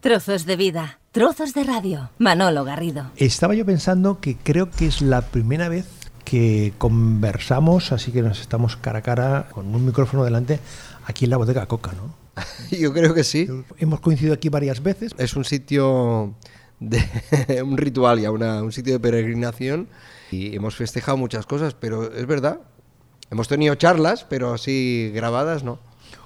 Trozos de vida, trozos de radio. Manolo Garrido. Estaba yo pensando que creo que es la primera vez que conversamos, así que nos estamos cara a cara con un micrófono delante aquí en la bodega Coca, ¿no? Yo creo que sí. Hemos coincidido aquí varias veces. Es un sitio de un ritual ya, una, un sitio de peregrinación y hemos festejado muchas cosas, pero es verdad. Hemos tenido charlas, pero así grabadas no.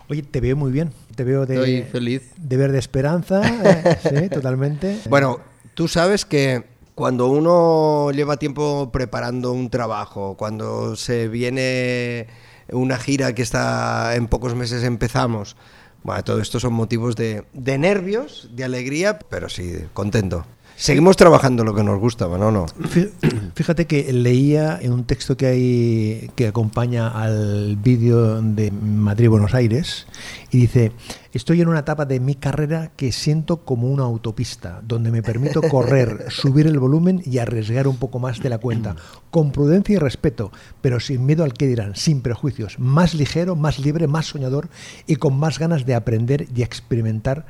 Oye, te veo muy bien. Te veo de, Estoy feliz. de verde esperanza. eh, sí, totalmente. Bueno, tú sabes que cuando uno lleva tiempo preparando un trabajo, cuando se viene una gira que está en pocos meses empezamos, bueno, todo esto son motivos de, de nervios, de alegría, pero sí, contento. Seguimos trabajando lo que nos gusta, Manolo. Fí- Fíjate que leía en un texto que hay que acompaña al vídeo de Madrid-Buenos Aires y dice, estoy en una etapa de mi carrera que siento como una autopista, donde me permito correr, subir el volumen y arriesgar un poco más de la cuenta, con prudencia y respeto, pero sin miedo al que dirán, sin prejuicios, más ligero, más libre, más soñador y con más ganas de aprender y experimentar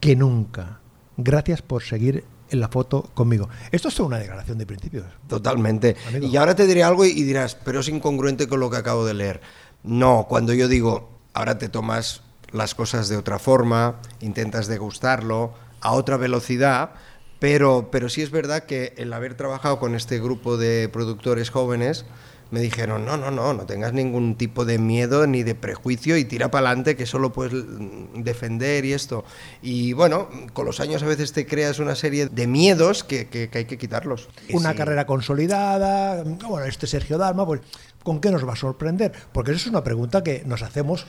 que nunca. Gracias por seguir en la foto conmigo. Esto es toda una declaración de principios. Totalmente. Amigo. Y ahora te diré algo y, y dirás, pero es incongruente con lo que acabo de leer. No, cuando yo digo, ahora te tomas las cosas de otra forma, intentas degustarlo a otra velocidad, pero, pero sí es verdad que el haber trabajado con este grupo de productores jóvenes, me dijeron, no, no, no, no tengas ningún tipo de miedo ni de prejuicio y tira para adelante que solo puedes mm, defender y esto. Y bueno, con los años a veces te creas una serie de miedos que, que- que hay que quitarlos. Una Sí. carrera consolidada, bueno, este Sergio Dalma, pues, ¿con qué nos va a sorprender? Porque eso es una pregunta que nos hacemos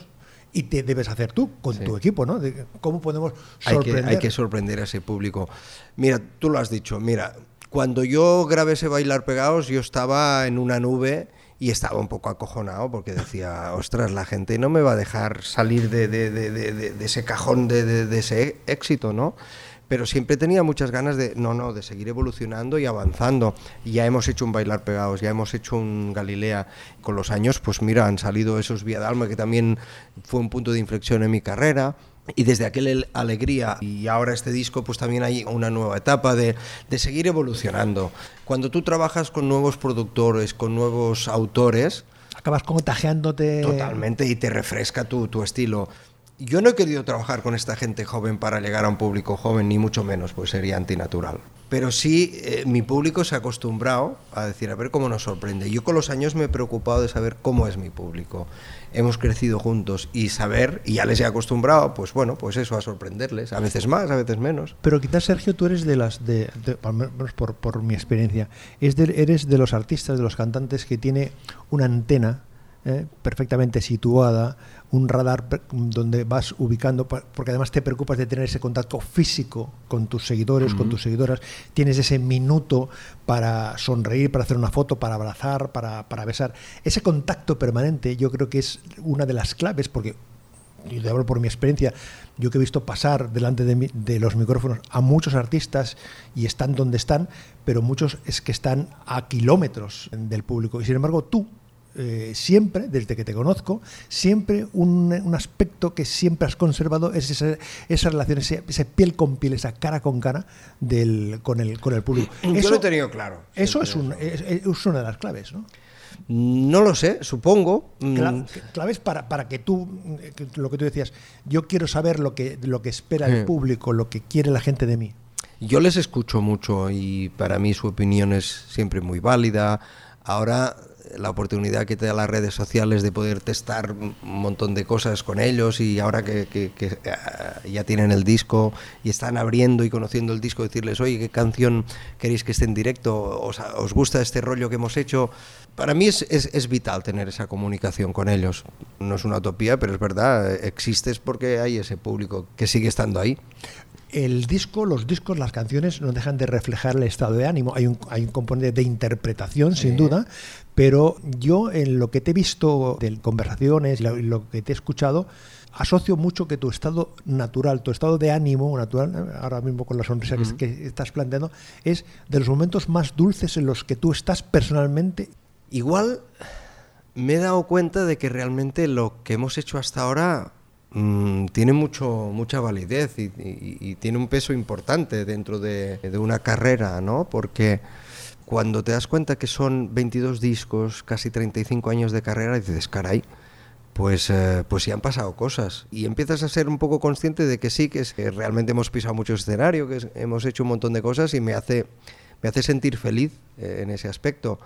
y te debes hacer tú con Sí. tu equipo, ¿no? De ¿Cómo podemos Hay que, sorprender? hay que sorprender a ese público. Mira, tú lo has dicho, mira, cuando yo grabé ese Bailar Pegados, yo estaba en una nube y estaba un poco acojonado porque decía, ostras, la gente no me va a dejar salir de, de- de- de- de- de ese cajón de ese éxito, ¿no? Pero siempre tenía muchas ganas de, no, no, de seguir evolucionando y avanzando. Y ya hemos hecho un Bailar Pegados, ya hemos hecho un Galilea. Con los años, pues mira, han salido esos Vía Dalma, que también fue un punto de inflexión en mi carrera. Y desde aquel el- alegría y ahora este disco, pues también hay una nueva etapa de, de seguir evolucionando. Cuando tú trabajas con nuevos productores, con nuevos autores, Acabas contagiándote. totalmente y te refresca tu, tu estilo. Yo no he querido trabajar con esta gente joven para llegar a un público joven, ni mucho menos, pues sería antinatural. Pero sí, eh, mi público se ha acostumbrado a decir, a ver cómo nos sorprende. Yo con los años me he preocupado de saber cómo es mi público. Hemos crecido juntos y saber, y ya les he acostumbrado, pues bueno, pues eso, a sorprenderles. A veces más, a veces menos. Pero quizás, Sergio, tú eres de las, de, de- al menos por, por mi experiencia, es de- eres de los artistas, de los cantantes que tiene una antena eh, perfectamente situada, un radar donde vas ubicando, porque además te preocupas de tener ese contacto físico con tus seguidores, con tus seguidoras, tienes ese minuto para sonreír, para hacer una foto, para abrazar, para, para besar. Ese contacto permanente yo creo que es una de las claves, porque y te hablo por mi experiencia, yo que he visto pasar delante de, mi- de los micrófonos a muchos artistas y están donde están, pero muchos es que están a kilómetros del público. Y sin embargo, tú, eh, siempre, desde que te conozco, siempre un, un aspecto que siempre has conservado es esa, esa relación, ese, ese piel con piel, esa cara con cara del, con, el, con el público. Yo lo he tenido claro. Eso es, un, es, es una de las claves, ¿no? No lo sé, supongo. Mm, Cla- claves para, para que tú, eh, lo que tú decías, yo quiero saber lo que, lo que espera el Sí. público, lo que quiere la gente de mí. Yo les escucho mucho y para mí su opinión es siempre muy válida. Ahora la oportunidad que te da las redes sociales de poder testar un montón de cosas con ellos y ahora que, que- que, eh, ya tienen el disco y están abriendo y conociendo el disco, decirles, oye, ¿qué canción queréis que esté en directo? ¿Os, os gusta este rollo que hemos hecho? Para mí es, es- es vital tener esa comunicación con ellos. No es una utopía, pero es verdad, eh, existes porque hay ese público que sigue estando ahí. El disco, los discos, las canciones no dejan de reflejar el estado de ánimo. Hay un, hay un componente de interpretación, sin duda, pero yo en lo que te he visto de conversaciones y lo, lo que te he escuchado, asocio mucho que tu estado natural, tu estado de ánimo natural, ahora mismo con la sonrisa que estás planteando, es de los momentos más dulces en los que tú estás personalmente. Igual me he dado cuenta de que realmente lo que hemos hecho hasta ahora mm, tiene mucho, mucha validez y, y- y tiene un peso importante dentro de, de una carrera, ¿no? Porque cuando te das cuenta que son 22 discos, casi 35 años de carrera, dices, caray, pues, eh, pues sí han pasado cosas. Y empiezas a ser un poco consciente de que sí, que, es- que realmente hemos pisado mucho escenario, que es- hemos hecho un montón de cosas y me hace, me hace sentir feliz eh, en ese aspecto.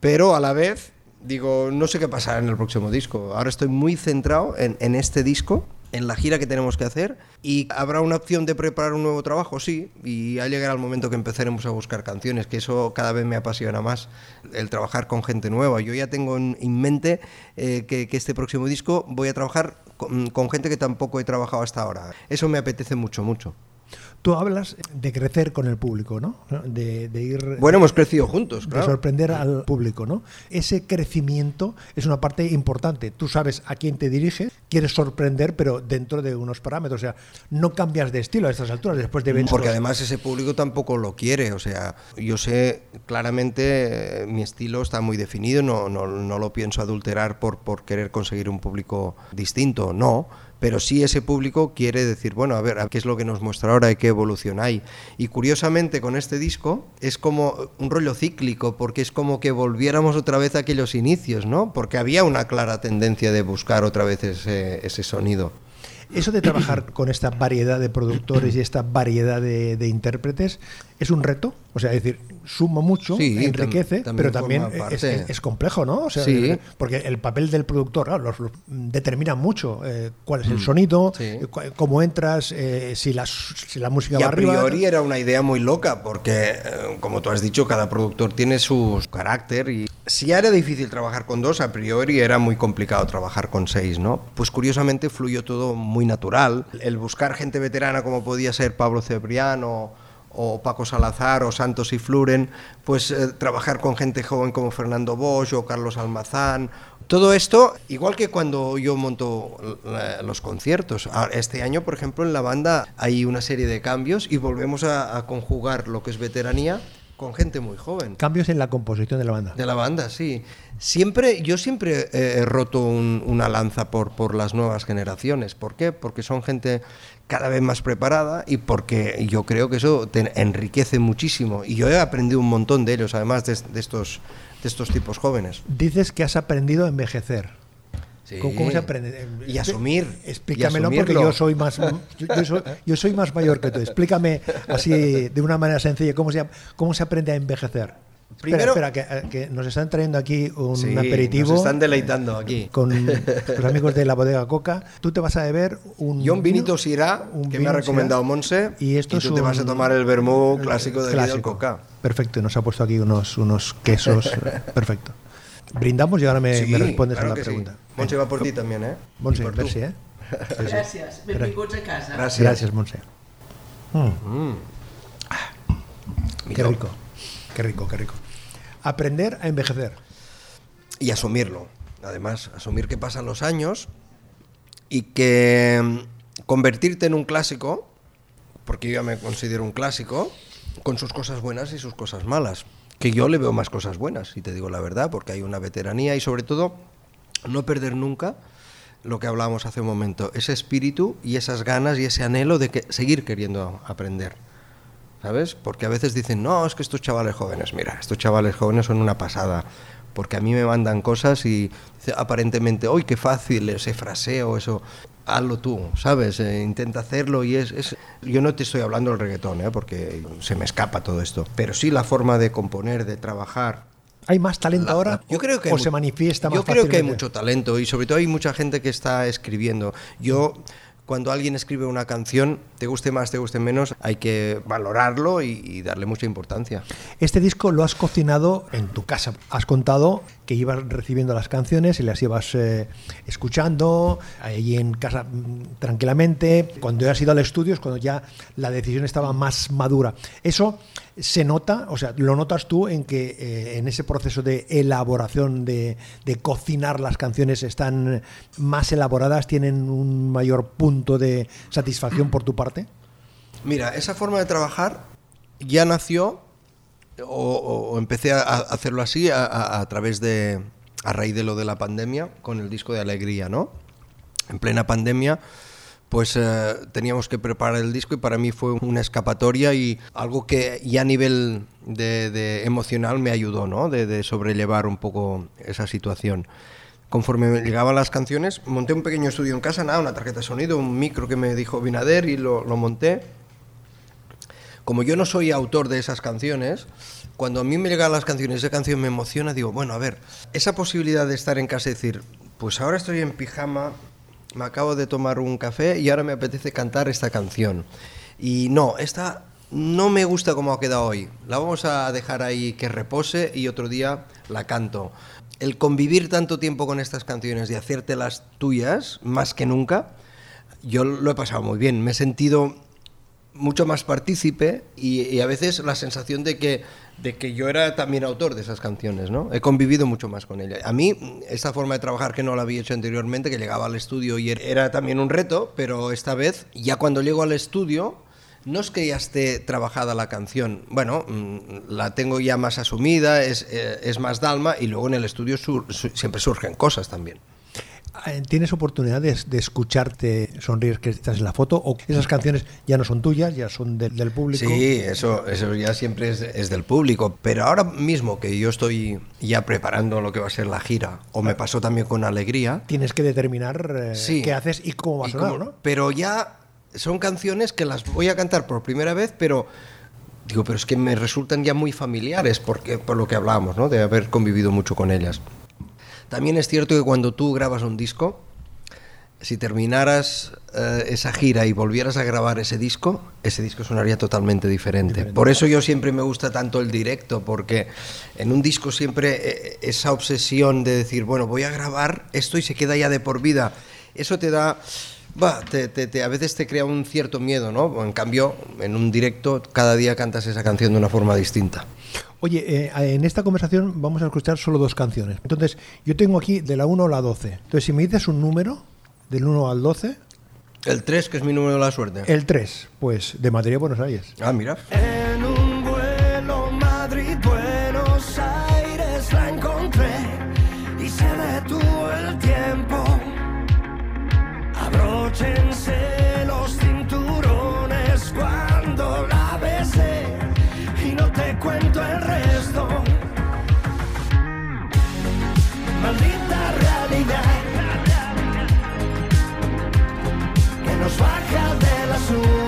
Pero a la vez, digo, no sé qué pasará en el próximo disco. Ahora estoy muy centrado en, en este disco, en la gira que tenemos que hacer. ¿Y habrá una opción de preparar un nuevo trabajo? Sí. Y ya llegará el momento que empezaremos a buscar canciones, que eso cada vez me apasiona más, el trabajar con gente nueva. Yo ya tengo en, en mente eh, que, que este próximo disco voy a trabajar con, con gente que tampoco he trabajado hasta ahora. Eso me apetece mucho, mucho. Tú hablas de crecer con el público, ¿no? De, de ir... Bueno, hemos crecido juntos, de claro. sorprender al público, ¿no? Ese crecimiento es una parte importante. Tú sabes a quién te diriges, quieres sorprender, pero dentro de unos parámetros. O sea, no cambias de estilo a estas alturas después de ver Porque además ese público tampoco lo quiere, o sea, yo sé claramente eh, mi estilo está muy definido, no, no, no lo pienso adulterar por, por querer conseguir un público distinto, no, pero sí ese público quiere decir, bueno, a ver, ¿qué es lo que nos muestra ahora y qué evolución hay? Y curiosamente con este disco es como un rollo cíclico, porque es como que volviéramos otra vez a aquellos inicios, ¿no? Porque había una clara tendencia de buscar otra vez ese, ese sonido. Eso de trabajar con esta variedad de productores y esta variedad de, de intérpretes es un reto. O sea, es decir, suma mucho, Sí, tam- enriquece, también pero también es, parte. es- es complejo, ¿no? O sea, Sí. Porque el papel del productor claro, los- los- determina mucho eh, cuál es el sonido, Mm. Sí. eh, cómo entras, eh, si, la, si la música Y va a arriba. priori era una idea muy loca, porque, como tú has dicho, cada productor tiene su carácter y si ya era difícil trabajar con dos, a priori era muy complicado trabajar con seis, ¿no? Pues curiosamente fluyó todo muy natural. El buscar gente veterana como podía ser Pablo Cebriano o Paco Salazar o Santos y Fluren, pues eh, trabajar con gente joven como Fernando Bosch o Carlos Almazán. Todo esto, igual que cuando yo monto los conciertos. Ahora, Este año, por ejemplo, en la banda hay una serie de cambios y volvemos a conjugar lo que es veteranía con gente muy joven. Cambios en la composición de la banda. De la banda, sí. Siempre, yo siempre eh, he roto un- una lanza por, por las nuevas generaciones. ¿Por qué? Porque son gente cada vez más preparada y porque yo creo que eso te enriquece muchísimo. Y yo he aprendido un montón de ellos, además de, de estos, de estos tipos jóvenes. Dices que has aprendido a envejecer. Sí. ¿Cómo, se aprende? Y asumir. Explícamelo y porque yo soy más yo, yo soy, yo soy más mayor que tú. Explícame así de una manera sencilla cómo se cómo se aprende a envejecer. Primero- espera, espera, que, que nos están trayendo aquí un Sí, aperitivo. Nos están deleitando aquí. Con los amigos de la bodega Coca, tú te vas a beber un. Yo un vinito un que me ha recomendado Monse, Y esto es tú te vas a un- tomar el vermú clásico de clásico. Coca. Perfecto, y nos ha puesto aquí unos, unos quesos. eh, Perfecto. Brindamos y ahora me, Sí, me respondes claro a la que sí. Monse va por ti también, ¿eh? Montse, per merci, eh? Gràcies. Benvinguts a casa. Gràcies. Gracias, Monse. Mm. Mm. Qué rico, qué rico, qué rico. Aprender a envejecer. Y asumirlo. Además, asumir que pasan los años y que mm, convertirte en un clásico, porque yo ya me considero un clásico, con sus cosas buenas y sus cosas malas. Que yo le veo más cosas buenas, si te digo la verdad, porque hay una veteranía y sobre todo no perder nunca lo que hablábamos hace un momento, ese espíritu y esas ganas y ese anhelo de seguir queriendo aprender. ¿Sabes? Porque a veces dicen, no, es que estos chavales jóvenes, mira, estos chavales jóvenes son una pasada. Porque a mí me mandan cosas y aparentemente, ¡uy, qué fácil ese fraseo, eso! Hazlo tú, ¿sabes? Eh, intenta hacerlo y es, es- Yo no te estoy hablando del reggaetón, ¿eh? porque se me escapa todo esto. Pero sí la forma de componer, de trabajar, ¿Hay más talento la- ahora? yo creo que ¿O se manifiesta más Yo creo que hay mucho talento y sobre todo hay mucha gente que está escribiendo. Yo cuando alguien escribe una canción, te guste más, te guste menos, hay que valorarlo y, y darle mucha importancia. Este disco lo has cocinado en tu casa. Has contado que ibas recibiendo las canciones y las ibas eh, escuchando allí en casa mm, tranquilamente. Cuando has ido al estudio es cuando ya la decisión estaba más madura. Eso se nota, o sea, lo notas tú en que eh, en ese proceso de elaboración, de cocinar las canciones están más elaboradas, tienen un mayor punto de satisfacción por tu parte. Mira, esa forma de trabajar ya nació o, o- empecé a, hacerlo así a, a- a través de, a raíz de lo de la pandemia, con el disco de Alegría, ¿no? En plena pandemia, pues eh, teníamos que preparar el disco y para mí fue una escapatoria y algo que ya a nivel de, emocional me ayudó, ¿no? De, sobrellevar un poco esa situación. Conforme llegaban las canciones, monté un pequeño estudio en casa, nada, una tarjeta de sonido, un micro que me dijo Binader y lo, lo monté. Como yo no soy autor de esas canciones, cuando a mí me llegan las canciones, esa canción me emociona, digo, bueno, a ver, esa posibilidad de estar en casa y decir, pues ahora estoy en pijama, me acabo de tomar un café y ahora me apetece cantar esta canción. Y no, esta no me gusta como ha quedado hoy. La vamos a dejar ahí que repose y otro día la canto. El convivir tanto tiempo con estas canciones y hacerte las tuyas, más que nunca, yo lo he pasado muy bien. Me he sentido mucho más partícipe y, a veces la sensación de que, de que yo era también autor de esas canciones, ¿no? He convivido mucho más con ella. A mí, esta forma de trabajar que no la había hecho anteriormente, que llegaba al estudio y era también un reto, pero esta vez, ya cuando llego al estudio, no es que ya esté trabajada la canción, bueno, mm, la tengo ya más asumida, es, eh, es más dalma y luego en el estudio siempre surgen cosas también. Eh, ¿Tienes oportunidades de escucharte sonreír que estás en la foto o esas canciones ya no son tuyas, ya son del público? Sí, eso, eso ya siempre es, del público, pero ahora mismo que yo estoy ya preparando lo que va a ser la gira, o me pasó también con Alegría... Tienes que determinar eh, qué haces y cómo va a sonar, ¿no? Pero ya son canciones que las voy a cantar por primera vez, pero... Digo, pero es que me resultan ya muy familiares porque, por lo que hablábamos, ¿no? De haber convivido mucho con ellas. También es cierto que cuando tú grabas un disco, si terminaras eh, esa gira y volvieras a grabar ese disco, ese disco sonaría totalmente diferente. Por eso yo siempre me gusta tanto el directo, porque en un disco siempre eh, esa obsesión de decir, bueno, voy a grabar esto y se queda ya de por vida, eso te da... Va, te, a veces te crea un cierto miedo, ¿no? En cambio, en un directo, cada día cantas esa canción de una forma distinta. Oye, eh, en esta conversación vamos a escuchar solo dos canciones. Entonces, yo tengo aquí de la 1 a la 12. Entonces, si me dices un número, del 1 al 12. El 3, que es mi número de la suerte. El 3, pues de Madrid a Buenos Aires. Ah, mira. En de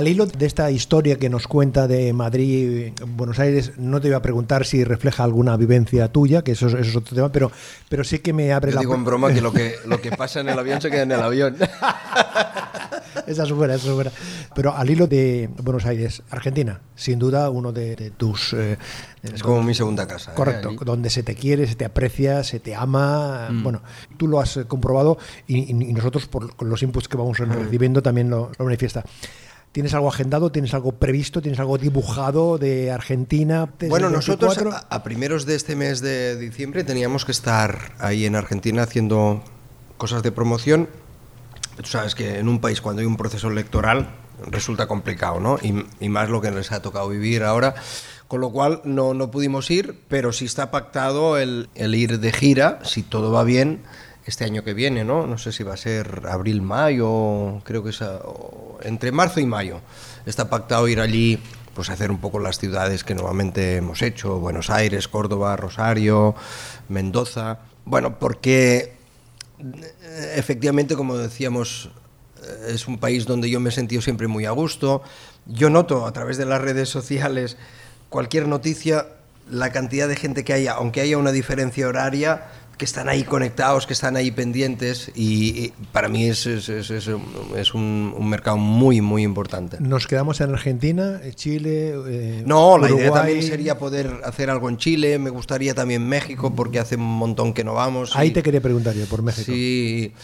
Al hilo de esta historia que nos cuenta de Madrid, Buenos Aires, no te voy a preguntar si refleja alguna vivencia tuya, que eso, es- eso es otro tema, pero, pero sí que me abre Yo la digo en broma que lo, que lo que pasa en el avión se queda en el avión. Esa es buena, esa es buena. Pero al hilo de Buenos Aires, Argentina, sin duda uno de, de tus... eh, Es como mi segunda casa. ¿eh? Correcto, donde se te quiere, se te aprecia, se te ama. Mm. Bueno, tú lo has comprobado y, nosotros, por con los inputs que vamos Mm. recibiendo, también lo, lo manifiesta. ¿Tienes algo agendado? ¿Tienes algo previsto? ¿Tienes algo dibujado de Argentina? Bueno, nosotros 24? a, a primeros de este mes de diciembre teníamos que estar ahí en Argentina haciendo cosas de promoción. Tú sabes que en un país cuando hay un proceso electoral resulta complicado, ¿no? Y, y más lo que les ha tocado vivir ahora. Con lo cual no, no pudimos ir, pero sí está pactado el, el ir de gira, si todo va bien, este año que viene, ¿no? No sé si va a ser abril, mayo, creo que es a- o- entre marzo y mayo. Está pactado ir allí, pues hacer un poco las ciudades que normalmente hemos hecho, Buenos Aires, Córdoba, Rosario, Mendoza. Bueno, porque eh, efectivamente, como decíamos, eh, es un país donde yo me he sentido siempre muy a gusto. Yo noto a través de las redes sociales cualquier noticia, la cantidad de gente que haya, aunque haya una diferencia horaria, que están ahí conectados, que están ahí pendientes y, y para mí es, es, es, es un, mercado muy, muy importante. Nos quedamos en Argentina, eh, Chile. eh, No, la idea Uruguay. también sería poder hacer algo en Chile, me gustaría también México porque hace un montón que no vamos. Ahí y- te quería preguntar yo, por México. Sí.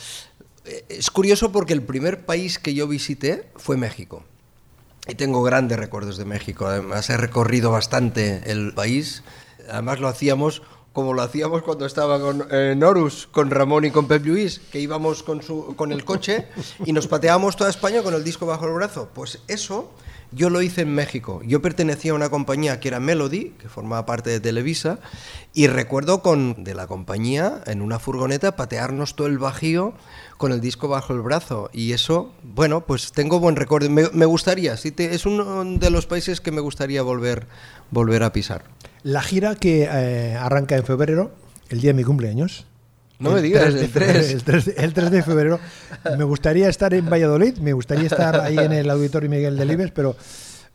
Eh, Es curioso porque el primer país que yo visité fue México. Y tengo grandes recuerdos de México. Además, he recorrido bastante el país. Además, lo hacíamos como lo hacíamos cuando estaba con eh, Norus, con Ramón y con Pep Lluís, que íbamos con, su, con el coche y nos pateábamos toda España con el disco bajo el brazo. Pues eso yo lo hice en México. Yo pertenecía a una compañía que era Melody, que formaba parte de Televisa, y recuerdo con de la compañía en una furgoneta patearnos todo el bajío con el disco bajo el brazo. Y eso, bueno, pues tengo buen recuerdo. Me, gustaría, sí te- es uno de los países que me gustaría volver, volver a pisar. La gira que eh, arranca en febrero, el día de mi cumpleaños. No me digas, 3 de el febrero, 3. El 3, de, el 3 de febrero. Me gustaría estar en Valladolid, me gustaría estar ahí en el Auditorio Miguel Delibes, pero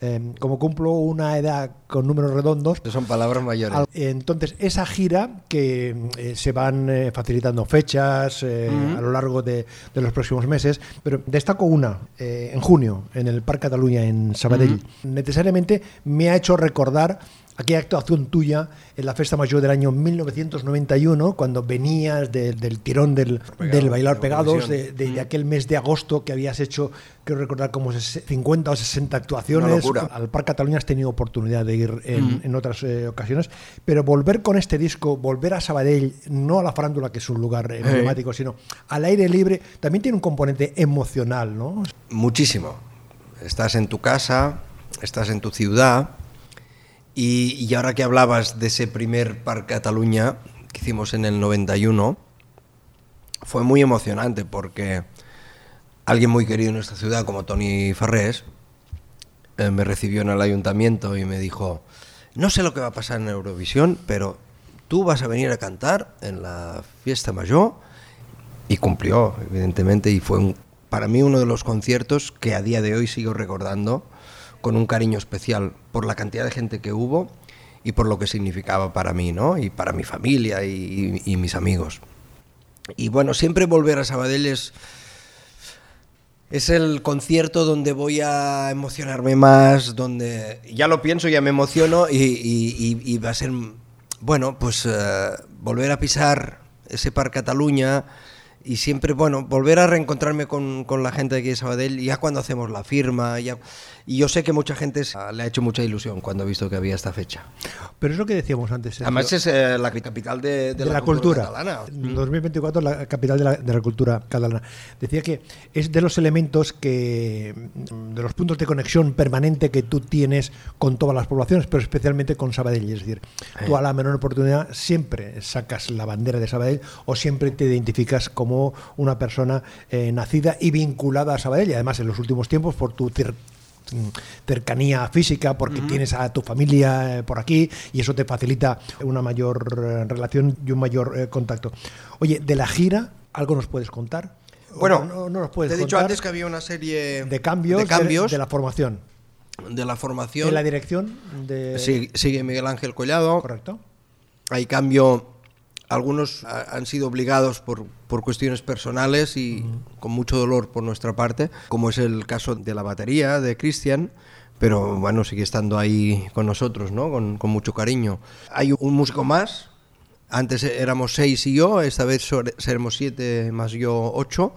eh, como cumplo una edad con números redondos, Son palabras mayores. al- entonces esa gira que eh, se van eh, facilitando fechas eh, a lo largo de, de los próximos meses, pero destaco una en junio en el Parc Cataluña en Sabadell. Necesariamente me ha hecho recordar aquella actuación tuya en la Festa Mayor del año 1991, cuando venías de- del tirón del, del Bailar de Pegados, de, de- de aquel mes de agosto que habías hecho, quiero recordar, como ses- 50 o 60 actuaciones. Al Parc Cataluña has tenido oportunidad de ir en, en otras eh, ocasiones, pero volver con este disco, volver a Sabadell, no a la farándula, que es un lugar emblemático, sino al aire libre, también tiene un componente emocional, ¿no? Muchísimo. Estás en tu casa, estás en tu ciudad y, y ahora que hablabas de ese primer Parc Cataluña que hicimos en el 91, fue muy emocionante porque alguien muy querido en nuestra ciudad como Tony Farrés eh, me recibió en el ayuntamiento y me dijo, no sé lo que va a pasar en Eurovisión, pero tú vas a venir a cantar en la fiesta mayor y cumplió, evidentemente, y fue para mí uno de los conciertos que a día de hoy sigo recordando con un cariño especial por la cantidad de gente que hubo y por lo que significaba para mí, ¿no? Y para mi familia y, mis amigos. Y bueno, siempre volver a Sabadell es, es el concierto donde voy a emocionarme más, donde ya lo pienso, ya me emociono y, va a ser, bueno, pues eh, volver a pisar ese Parc Cataluña y siempre, bueno, volver a reencontrarme con, con la gente de aquí de Sabadell, ya cuando hacemos la firma, ya, y yo sé que mucha gente se- le ha hecho mucha ilusión cuando ha visto que había esta fecha. Pero es lo que decíamos antes. Sergio, Además es eh, la capital de, de, la, cultura. catalana. En 2024 la capital de la, de la cultura catalana. Decía que es de los elementos que, mm, de los puntos de conexión permanente que tú tienes con todas las poblaciones, pero especialmente con Sabadell. Es decir, tú a la menor oportunidad siempre sacas la bandera de Sabadell o siempre te identificas como una persona eh, nacida y vinculada a Sabadell. Y además en los últimos tiempos por tu mm, cercanía física porque tienes a tu familia eh, por aquí y eso te facilita una mayor eh, relación y un mayor contacto. Oye, de la gira, ¿algo nos puedes contar? Bueno, ¿O no, no nos puedes te he dicho antes que había una serie de cambios, de, cambios de, la formación. de la formación. En la dirección de... Sí, sigue Miguel Ángel Collado. Correcto. Hay cambio. Algunos ha- han sido obligados por, por cuestiones personales y con mucho dolor por nuestra parte, como es el caso de la batería de Cristian, pero bueno, sigue estando ahí con nosotros, ¿no? Con, con mucho cariño. Hay un músico más. Antes éramos seis y yo, esta vez seremos siete más yo ocho.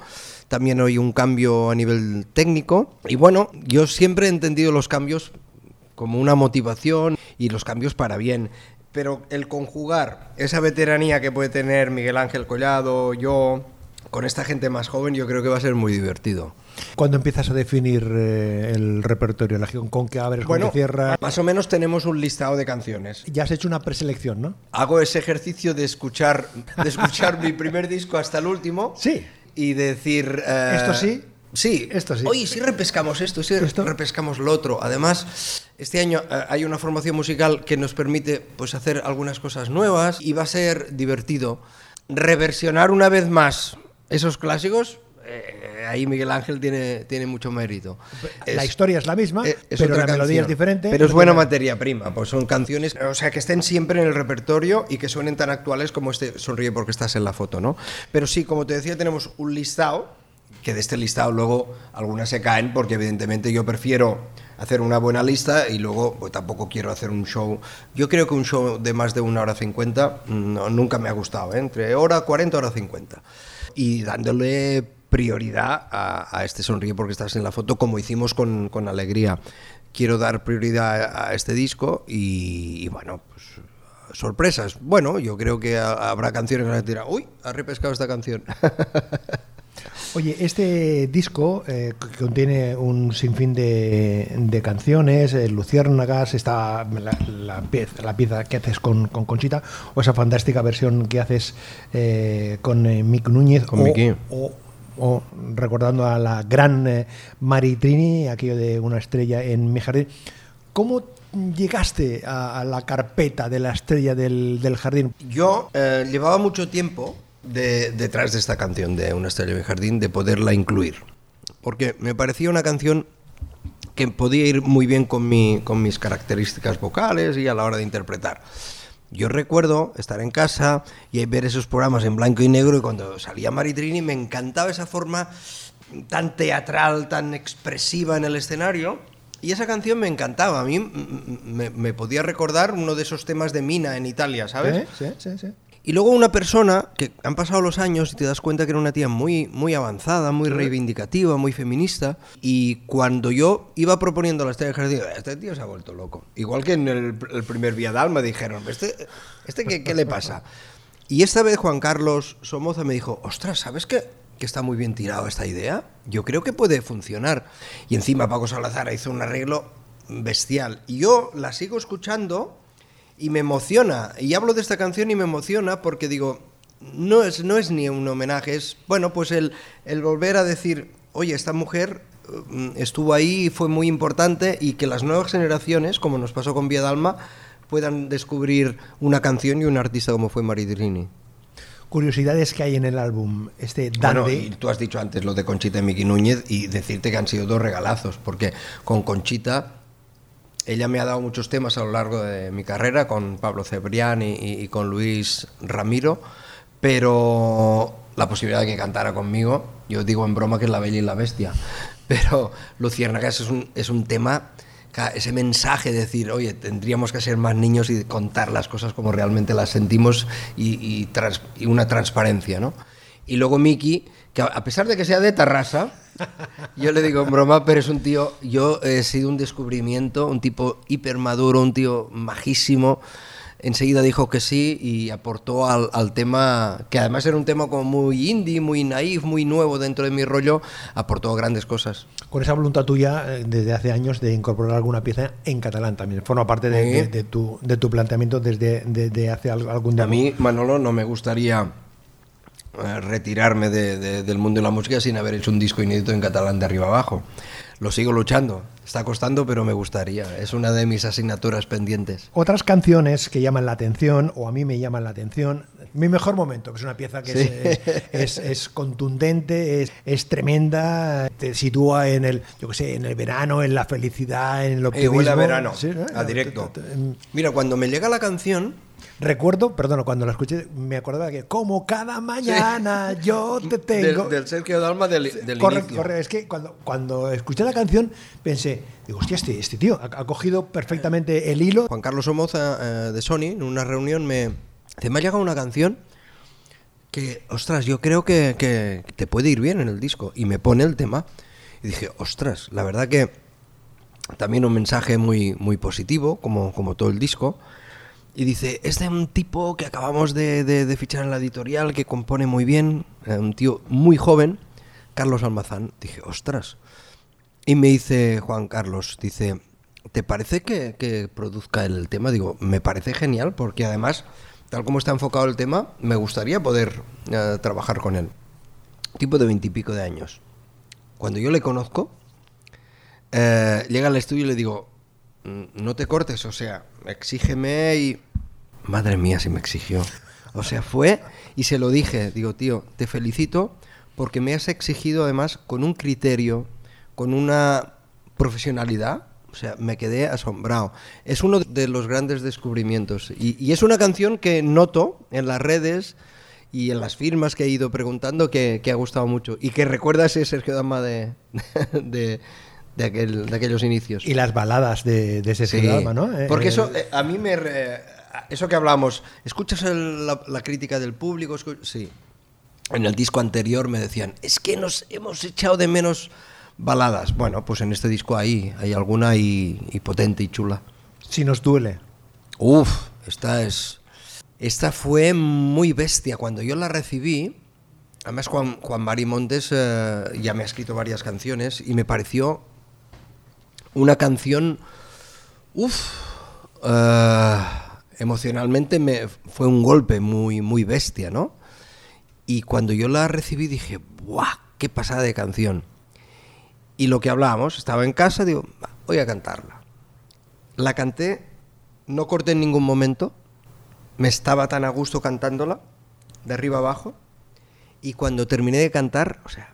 También hay un cambio a nivel técnico. Y bueno, yo siempre he entendido los cambios como una motivación y los cambios para bien. Pero el conjugar esa veteranía que puede tener Miguel Ángel Collado, yo, con esta gente más joven, yo creo que va a ser muy divertido. ¿Cuándo empiezas a definir eh, el repertorio? La, ¿Con qué abres, con Bueno, qué cierras? más o menos tenemos un listado de canciones. Ya has hecho una preselección, ¿no? Hago ese ejercicio de escuchar, de escuchar mi primer disco hasta el último. Sí. Y decir... eh, Esto sí, Sí. esto sí. Oye, si repescamos esto, si Esto. repescamos lo otro. Además, este año eh, hay una formación musical que nos permite pues, hacer algunas cosas nuevas y va a ser divertido reversionar una vez más esos clásicos. eh, ahí Miguel Ángel tiene, tiene mucho mérito. la Es- historia es la misma, eh, es pero otra la melodía es canción. diferente. Pero es buena materia prima, pues son canciones, o sea, que estén siempre en el repertorio y que suenen tan actuales como este Sonríe porque estás en la foto, ¿no? Pero sí, como te decía, tenemos un listado, que de este listado luego algunas se caen, porque evidentemente yo prefiero hacer una buena lista y luego pues tampoco quiero hacer un show. Yo creo que un show de más de una hora cincuenta nunca me ha gustado, ¿eh? entre hora 40 y hora 50. Y dándole prioridad a, este Sonríe porque estás en la foto, como hicimos con, con Alegría. Quiero dar prioridad a, este disco y, y bueno, pues sorpresas. Bueno, yo creo que ha- habrá canciones que van a decir, uy, ha repescado esta canción. Oye, este disco eh, que contiene un sinfín de, de canciones, eh, Luciérnagas, está la, la pieza, la pieza que haces con, con Conchita, o esa fantástica versión que haces eh, con eh, Mick Núñez, Con o, Miki. o- o recordando a la gran eh, Mari Trini, aquello de una estrella en mi jardín. ¿Cómo llegaste a, a la carpeta de la estrella del, del jardín? Yo eh, llevaba mucho tiempo de- detrás de esta canción de Una estrella mi jardín de poderla incluir. Porque me parecía una canción que podía ir muy bien con, mi, con mis características vocales y a la hora de interpretar. Yo recuerdo estar en casa y ver esos programas en blanco y negro y cuando salía Maritrini me encantaba esa forma tan teatral, tan expresiva en el escenario. Y esa canción me encantaba. A mí me, podía recordar uno de esos temas de Mina en Italia, ¿sabes? Sí, sí, sí. Y luego una persona que han pasado los años y te das cuenta que era una tía muy, muy avanzada, muy reivindicativa, muy feminista. Y cuando yo iba proponiendo la estrella del jardín, este tío se ha vuelto loco. Igual que en el, el primer Viadal me dijeron, ¿este, este qué, qué le pasa? Y esta vez Juan Carlos Somoza me dijo, ostras, ¿sabes qué? Que está muy bien tirado esta idea. Yo creo que puede funcionar. Y encima Paco Salazar hizo un arreglo bestial. Y yo la sigo escuchando y me emociona. Y hablo de esta canción y me emociona porque digo, no es, no es ni un homenaje, es, bueno, pues el, el volver a decir, oye, esta mujer mm, estuvo ahí y fue muy importante y que las nuevas generaciones, como nos pasó con Vía Dalma, puedan descubrir una canción y un artista como fue Maridrini. Curiosidades que hay en el álbum. Este Bueno, Dande. y tú has dicho antes lo de Conchita y Miki Núñez y decirte que han sido dos regalazos, porque con Conchita ella me ha dado muchos temas a lo largo de mi carrera, con Pablo Cebrián y, con Luis Ramiro, pero la posibilidad de que cantara conmigo, yo digo en broma que es La Bella y la Bestia, pero Luciérnagas es un, es un tema, ese mensaje de decir, oye, tendríamos que ser más niños y contar las cosas como realmente las sentimos y una transparencia, ¿no? Y luego Miki, que a- a pesar de que sea de Tarrasa, yo le digo en broma, pero es un tío, yo he sido un descubrimiento, un tipo hiper maduro, un tío majísimo. Enseguida dijo que sí y aportó al, al tema, que además era un tema como muy indie, muy naif, muy nuevo dentro de mi rollo, aportó grandes cosas. Con esa voluntad tuya eh, desde hace años de incorporar alguna pieza en catalán también. Forma parte de, de- de tu, de tu planteamiento desde de, hace al- algún A tiempo. mí, Manolo, no me gustaría retirarme de- de- del mundo de la música sin haber hecho un disco inédito en catalán de arriba abajo. Lo sigo luchando. Está costando, pero me gustaría. Es una de mis asignaturas pendientes. Otras canciones que llaman la atención, o a mí me llaman la atención, Mi mejor momento, que es una pieza que Sí. es, es- es contundente, es, es tremenda, te sitúa en el, yo qué sé, en el verano, en la felicidad, en el Eh, optimismo. huele a verano, Sí, a directo. Te- Mira, cuando me llega la canción, Recuerdo, perdón, cuando la escuché, me acordaba que como cada mañana yo te tengo. del, del Sergio Dalma del, del Corre, inicio. corre, es que cuando, cuando escuché la canción pensé, digo, hostia, este, este tío ha, ha cogido perfectamente el hilo. Juan Carlos Somoza eh, de Sony, en una reunión, me, me ha llegado una canción que, ostras, yo creo que, que te puede ir bien en el disco. Y me pone el tema. Y dije, ostras, la verdad que también un mensaje muy, muy positivo, como, como todo el disco. Y dice, es de un tipo que acabamos de, fichar en la editorial, que compone muy bien, eh, un tío muy joven, Carlos Almazán. Dije, ostras. Y me dice Juan Carlos, dice, ¿te parece que, produzca el tema? Digo, me parece genial porque además, tal como está enfocado el tema, me gustaría poder eh, trabajar con él. Tipo de veintipico de años. Cuando yo le conozco, eh, llega al estudio y le digo, "Mm, no te cortes, o sea, exígeme y... Madre mía, si me exigió. O sea, fue y se lo dije, digo, tío, te felicito porque me has exigido además con un criterio, con una profesionalidad. O sea, me quedé asombrado. Es uno de los grandes descubrimientos. Y, es una canción que noto en las redes y en las firmas que he ido preguntando que, ha gustado mucho. Y que recuerda ese Sergio Dama de, de aquel- de aquellos inicios. Y las baladas de, de ese Sí, programa, ¿no? Eh, Porque eh, eso eh, a mí me... re- eso que hablamos, ¿escuchas el- la, la crítica del público? Sí. En el disco anterior me decían, es que nos hemos echado de menos baladas. Bueno, pues en este disco hay, hay alguna y, y potente y chula. Si nos duele. Uf, esta es... Esta fue muy bestia. Cuando yo la recibí, además Juan, Juan Mari Montes eh, ya me ha escrito varias canciones y me pareció una canción, uff, emocionalmente me fue un golpe muy, muy bestia, ¿no? Y cuando yo la recibí dije, ¡buah! ¡Qué pasada de canción! Y lo que hablábamos, estaba en casa, digo, "Va, voy a cantarla. La canté, no corté en ningún momento, me estaba tan a gusto cantándola, de arriba abajo, y cuando terminé de cantar, o sea,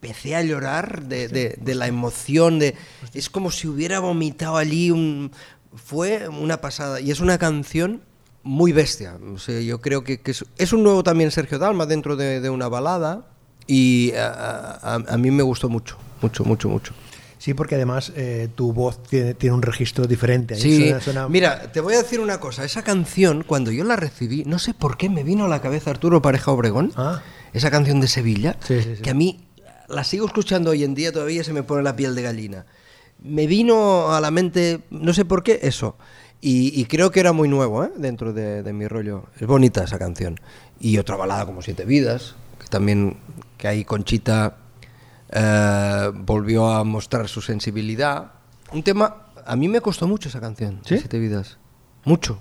empecé a llorar de, de- de la emoción, de, es como si hubiera vomitado allí un... Fue una pasada, y es una canción muy bestia. O sea, yo creo que, que es, es un nuevo también Sergio Dalma dentro de, de una balada, y a, a- a mí me gustó mucho, mucho, mucho, mucho. Sí, porque además eh, tu voz tiene, tiene un registro diferente. Ahí Sí, suena- suena- mira, te voy a decir una cosa. Esa canción, cuando yo la recibí, no sé por qué me vino a la cabeza Arturo Pareja Obregón, Ah. esa canción de Sevilla, Sí, sí, sí. que a mí la sigo escuchando hoy en día, todavía se me pone la piel de gallina. Me vino a la mente, no sé por qué, eso. Y, y creo que era muy nuevo ¿eh? dentro de, de mi rollo. Es bonita esa canción. Y otra balada como Siete Vidas, que también, que ahí Conchita eh, volvió a mostrar su sensibilidad. Un tema, a mí me costó mucho esa canción, ¿Sí? Siete Vidas. Mucho.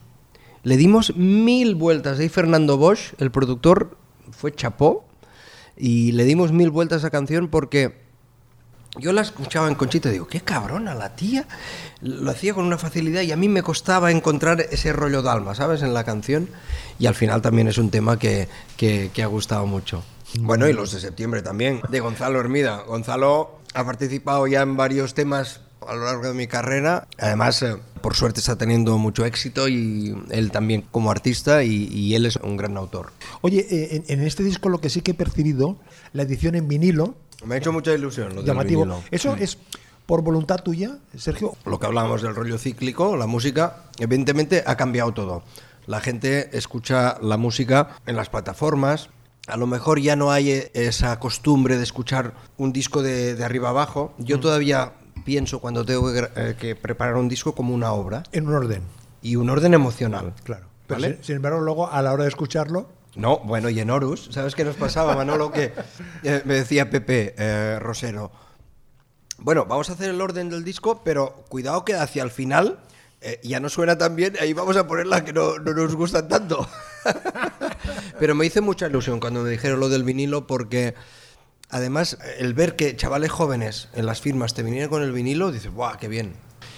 Le dimos mil vueltas. Ahí Fernando Bosch, el productor, fue chapó. Y le dimos mil vueltas a esa canción porque yo la escuchaba en Conchita y digo, qué cabrona la tía. Lo hacía con una facilidad y a mí me costaba encontrar ese rollo d'alma, ¿sabes? En la canción. Y al final también es un tema que, que- que ha gustado mucho. Bueno, y los de septiembre también, de Gonzalo Hermida. Gonzalo ha participado ya en varios temas a lo largo de mi carrera. Además, eh, por suerte está teniendo mucho éxito y él también como artista y, y él es un gran autor. Oye, eh, en, en este disco lo que sí que he percibido, la edición en vinilo, Me ha hecho mucha ilusión lo del llamativo. vinilo. ¿Eso es por voluntad tuya, Sergio? lo que hablábamos del rollo cíclico, la música, evidentemente ha cambiado todo. La gente escucha la música en las plataformas. A lo mejor ya no hay eh, esa costumbre de escuchar un disco de, de arriba abajo. Yo todavía pienso cuando tengo que, eh, que preparar un disco como una obra En un orden, y un orden emocional. claro. Pero ¿Vale? sin, sin embargo, luego a la hora de escucharlo, No, bueno, y en Horus, ¿sabes qué nos pasaba, Manolo? Que eh, me decía Pepe eh, Rosero, bueno, vamos a hacer el orden del disco, pero cuidado que hacia el final eh, ya no suena tan bien, ahí vamos a poner las que no, no nos gustan tanto. pero me hizo mucha ilusión cuando me dijeron lo del vinilo porque... Además, el ver que chavales jóvenes en las firmas te vinieran con el vinilo, dices, ¡buah, qué bien!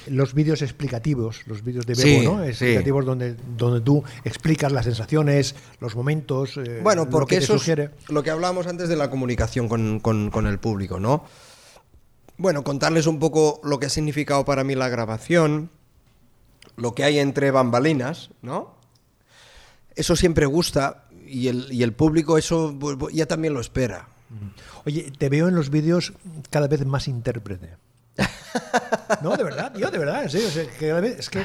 los vídeos explicativos, los vídeos de Bebo, Sí, ¿no? sí. Explicativos donde, donde tú explicas las sensaciones, los momentos, eh, Bueno, lo porque que te eso es sugiere. lo que hablábamos antes de la comunicación con, con- con el público, ¿no? Bueno, contarles un poco lo que ha significado para mí la grabación, lo que hay entre bambalinas, ¿no? Eso siempre gusta y el, y el público eso pues, ya también lo espera. Oye, te veo en los vídeos cada vez más intérprete. No, de verdad, tío, de verdad, en serio. o sea, que cada vez- es que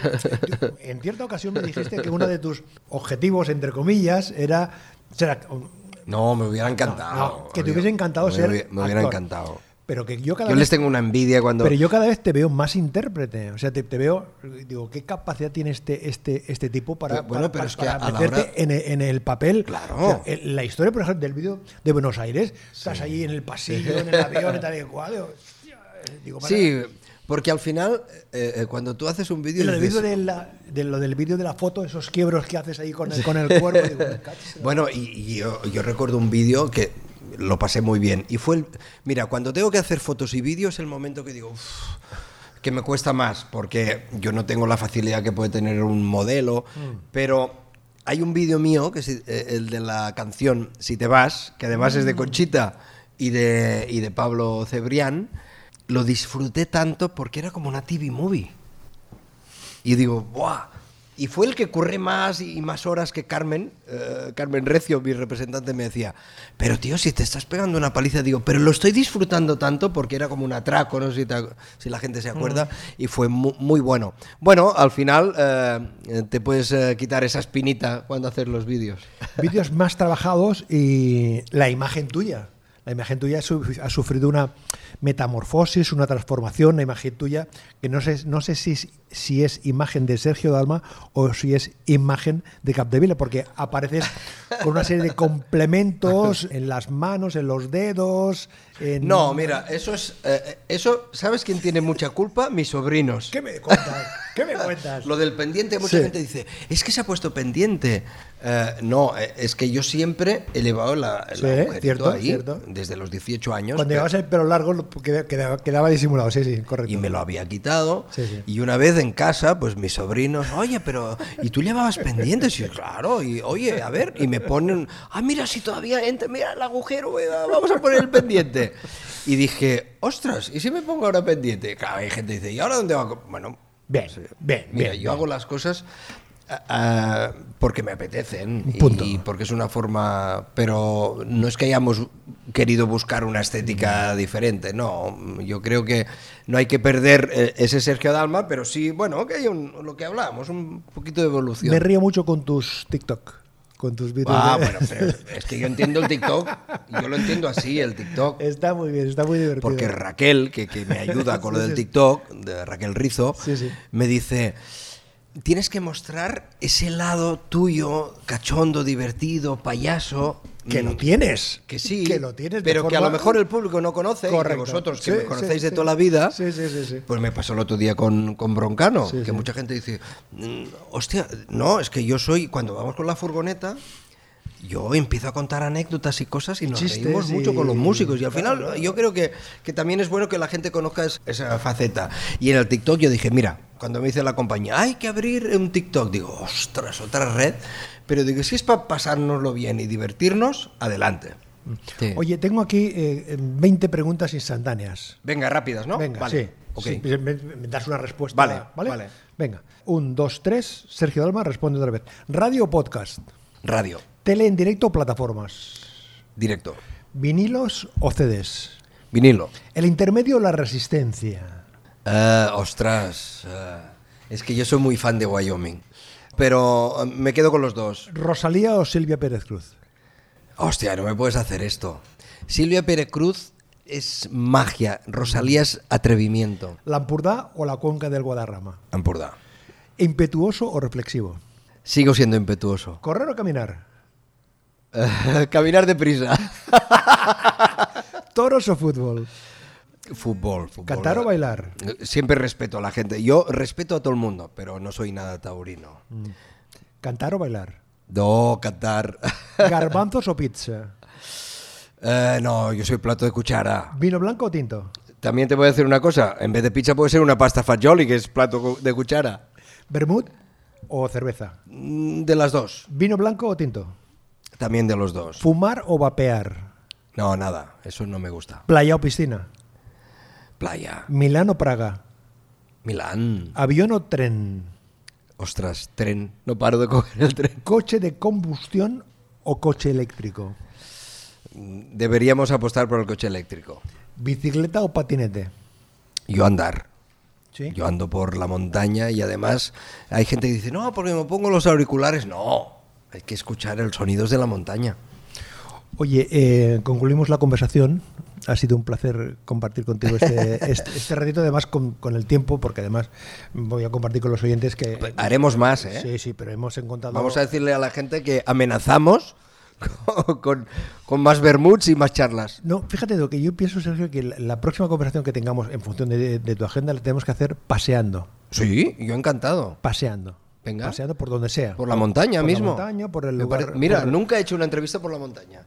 en cierta ocasión me dijiste que uno de tus objetivos, entre comillas, era ser No, me hubiera encantado. no, que te hubiese encantado me ser hubiera- Me hubiera actor. encantado. Pero que yo cada Yo vez les tengo una envidia cuando... Pero yo cada vez te veo más intérprete. O sea, te, te veo, digo, ¿qué capacidad tiene este, este, este tipo para, bueno, para- pero es que para meterte hora- en, el, en el papel? Claro. O sea, la historia, por ejemplo, del vídeo de Buenos Aires, estás allí en el pasillo, en el avión y tal y cual. digo, para- Sí, porque al final, eh, eh, cuando tú haces un vídeo... lo del dices, de, la- de lo del vídeo de la foto, esos quiebros que haces ahí con el, con el cuerpo. digo, Bueno, y, y yo, yo recuerdo un vídeo que lo pasé muy bien. Y fue el. Mira, cuando tengo que hacer fotos y vídeos, es el momento que digo. "Uf", que me cuesta más, porque yo no tengo la facilidad que puede tener un modelo, pero hay un vídeo mío, que es eh, el de la canción Si te vas, que además es de Conchita y de, y de Pablo Cebrián. Lo disfruté tanto porque era como una TV movie. Y digo, ¡buah! Y fue el que curré más y más horas que Carmen. eh, Carmen Recio, mi representante, me decía, pero tío, si te estás pegando una paliza, digo, pero lo estoy disfrutando tanto porque era como un atraco, no sé si, te- si la gente se acuerda, y fue mu- muy, bueno. Bueno, al final eh, te puedes eh, quitar esa espinita cuando haces los vídeos. Vídeos más trabajados y la imagen tuya. La imagen tuya ha su- ha sufrido una metamorfosis, una transformación, la imagen tuya, que no sé, no sé si, es- si es imagen de Sergio Dalma o si es imagen de Capdevila, porque apareces con una serie de complementos en las manos, en los dedos. No, mira, eso es. eh, eso, ¿sabes quién tiene mucha culpa? Mis sobrinos. ¿Qué me cuentas? ¿Qué me cuentas? Lo del pendiente, mucha Sí. gente dice, es que se ha puesto pendiente. Eh, no, eh, es que yo siempre he llevado la, Sí, cierto, ahí, cierto. desde los 18 años. Cuando llevabas el pelo largo quedaba, quedaba disimulado, sí, sí, correcto. y me lo había quitado. Sí. Y una vez en casa, pues mis sobrinos, oye, pero. ¿Y tú llevabas pendientes? Y claro, y oye, a ver, y me ponen, ah, mira, si todavía entra, mira el agujero, vamos a poner el pendiente. Y dije, ostras, ¿y si me pongo ahora pendiente? Claro, hay gente que dice, ¿y ahora dónde va? a co-?" Bueno, Bien, bien, Mira, bien, yo bien. hago las cosas ah, ah, porque me apetecen y- Punto. y porque es una forma, pero no es que hayamos querido buscar una estética diferente, no, yo creo que no hay que perder eh, ese Sergio Dalma, pero sí, bueno, que hay lo que hablábamos, un poquito de evolución. Me río mucho con tus TikTok, con tus vídeos. Ah, de- bueno, pero es que yo entiendo el TikTok, yo lo entiendo así, el TikTok. Está muy bien, está muy divertido. Porque Raquel, que, que me ayuda con lo del. TikTok, de Raquel Rizo, Sí, sí. me dice, tienes que mostrar ese lado tuyo, cachondo, divertido, payaso. Que mm, lo tienes. Que sí, Que lo tienes pero que a lo mejor el público no conoce, y que Correcto. vosotros que Sí, me sí, conocéis de toda la vida, Sí, sí, sí, sí. pues me pasó el otro día con, con Broncano, que mucha gente dice, "Mm, hostia, no, es que yo soy, cuando vamos con la furgoneta, yo empiezo a contar anécdotas y cosas y nos Chistes reímos mucho con los músicos. Y al final claro. yo creo que, que también es bueno que la gente conozca es- esa faceta. Y en el TikTok yo dije, mira, cuando me dice la compañía, hay que abrir un TikTok, digo, ostras, otra red. Pero digo, si es para pasárnoslo bien y divertirnos, adelante. Sí. Oye, tengo aquí eh, 20 preguntas instantáneas. Venga, rápidas, ¿no? Venga, Vale, sí. ok. Sí, me, me das una respuesta. Vale, ¿vale? vale. Venga. Un, dos, tres. Sergio Dalma responde otra vez. ¿Radio o podcast? Radio, ¿Tele en directo o plataformas? directo, ¿Vinilos o CDs? vinilo. ¿El intermedio o la resistencia? Eh, ostras, eh, es que yo soy muy fan de Wyoming. Pero eh, me quedo con los dos. ¿Rosalía o Silvia Pérez Cruz? Hostia, no me puedes hacer esto. Silvia Pérez Cruz es magia, Rosalía es atrevimiento. ¿Lampurdá o la cuenca del Guadarrama? Ampurdá. ¿Impetuoso o reflexivo? Sigo siendo impetuoso. ¿Correr o caminar? Caminar deprisa. ¿Toros o fútbol? Fútbol, fútbol. ¿Cantar o bailar? Siempre respeto a la gente. Yo respeto a todo el mundo, pero no soy nada taurino. ¿Cantar o bailar? No, cantar. ¿Garbanzos o pizza? Eh, no, yo soy plato de cuchara. ¿Vino blanco o tinto? También te voy a decir una cosa. En vez de pizza puede ser una pasta fagioli, que es plato de cuchara. ¿Bermud o cerveza? Mm, De las dos. ¿Vino blanco o tinto? También de los dos. ¿Fumar o vapear? No, nada. Eso no me gusta. ¿Playa o piscina? Playa. ¿Milán o Praga? Milán. ¿Avión o tren? Ostras, tren. No paro de coger el tren. ¿Coche de combustión o coche eléctrico? Deberíamos apostar por el coche eléctrico. ¿Bicicleta o patinete? Yo andar. ¿Sí? Yo ando por la montaña y además hay gente que dice, no, porque me pongo los auriculares. No, hay que escuchar el sonidos de la montaña. Oye, eh, concluimos la conversación. Ha sido un placer compartir contigo este, este, este ratito, además con, con el tiempo, porque además voy a compartir con los oyentes que... Haremos más, ¿eh? Sí, sí, pero hemos encontrado... Vamos a decirle a la gente que amenazamos con, con- más vermuts y más charlas. No, fíjate lo que yo pienso, Sergio, que la, la próxima conversación que tengamos en función de, de tu agenda la tenemos que hacer paseando. Sí, yo encantado. Paseando. Venga. Paseando por donde sea. Por la montaña Por mismo. La montaña, por el lugar. pare- Mira, por- nunca he hecho una entrevista por la montaña.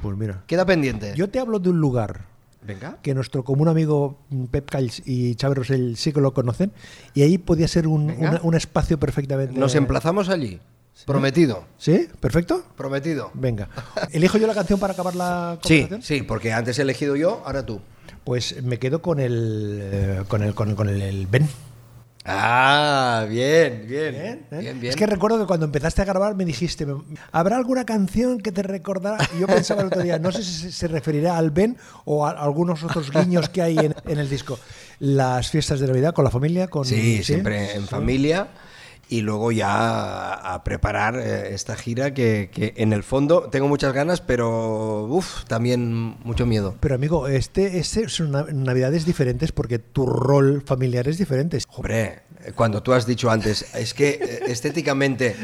Pues mira. Queda pendiente. Yo te hablo de un lugar Venga. que nuestro común amigo Pep Calls y Xavi Rosell sí que lo conocen y ahí podía ser un, una- un espacio perfectamente... Nos emplazamos allí. Prometido. ¿Sí? ¿Perfecto? Prometido. Venga. ¿Elijo yo la canción para acabar la Sí, conversación? sí, porque antes he elegido yo, ahora tú. Pues me quedo con el. eh, con el. con el. con el, el Ben. Ah, bien, bien. Bien, ¿eh? Bien, bien. Es que recuerdo que cuando empezaste a grabar me dijiste, ¿habrá alguna canción que te recordará? Y yo pensaba el otro día, no sé si se- referirá al Ben o a algunos otros guiños que hay en, en el disco. Las fiestas de Navidad con la familia, con Sí, siempre en Sí. Y luego ya a, a preparar eh, esta gira que, que en el fondo tengo muchas ganas, pero uf, también mucho miedo. Pero amigo, este, este son na- navidades diferentes porque tu rol familiar es diferente. Hombre, cuando tú has dicho antes, es que eh, estéticamente,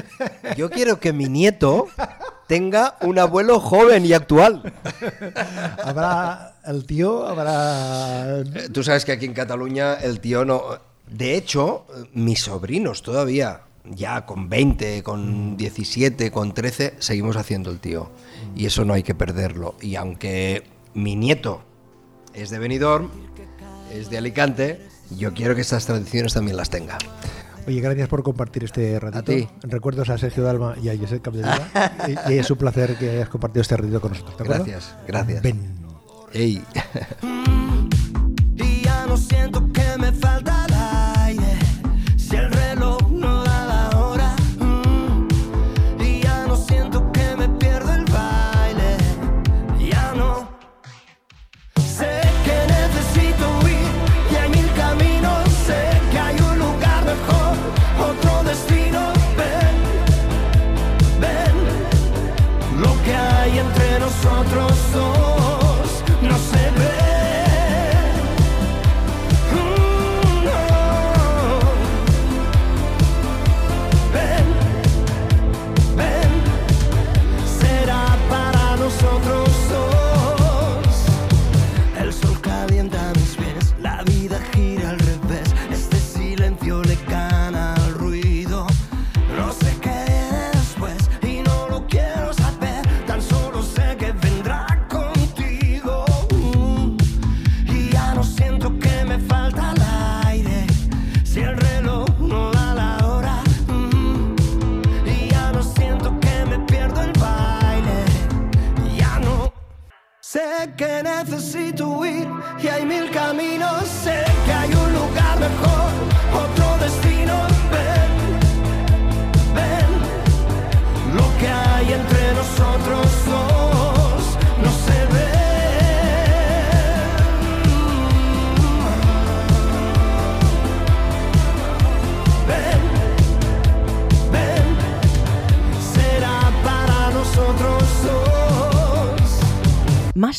yo quiero que mi nieto tenga un abuelo joven y actual. Habrá el tío, habrá... Tú sabes que aquí en Cataluña el tío no... De hecho, mis sobrinos todavía, ya con 20, con 17, con 13, seguimos haciendo el tío. Y eso no hay que perderlo. Y aunque mi nieto es de Benidorm, es de Alicante, yo quiero que estas tradiciones también las tenga. Oye, gracias por compartir este ratito. ti. Recuerdos a Sergio Dalma y a Josep Capdevila. y, y es un placer que hayas compartido este ratito con nosotros. Gracias, gracias. Ben. Ey. Y ya no siento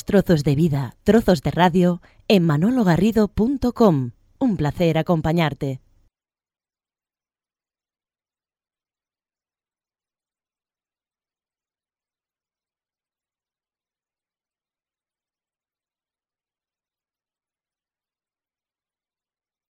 trozos de vida, trozos de radio en manologarrido.com. Un placer acompañarte.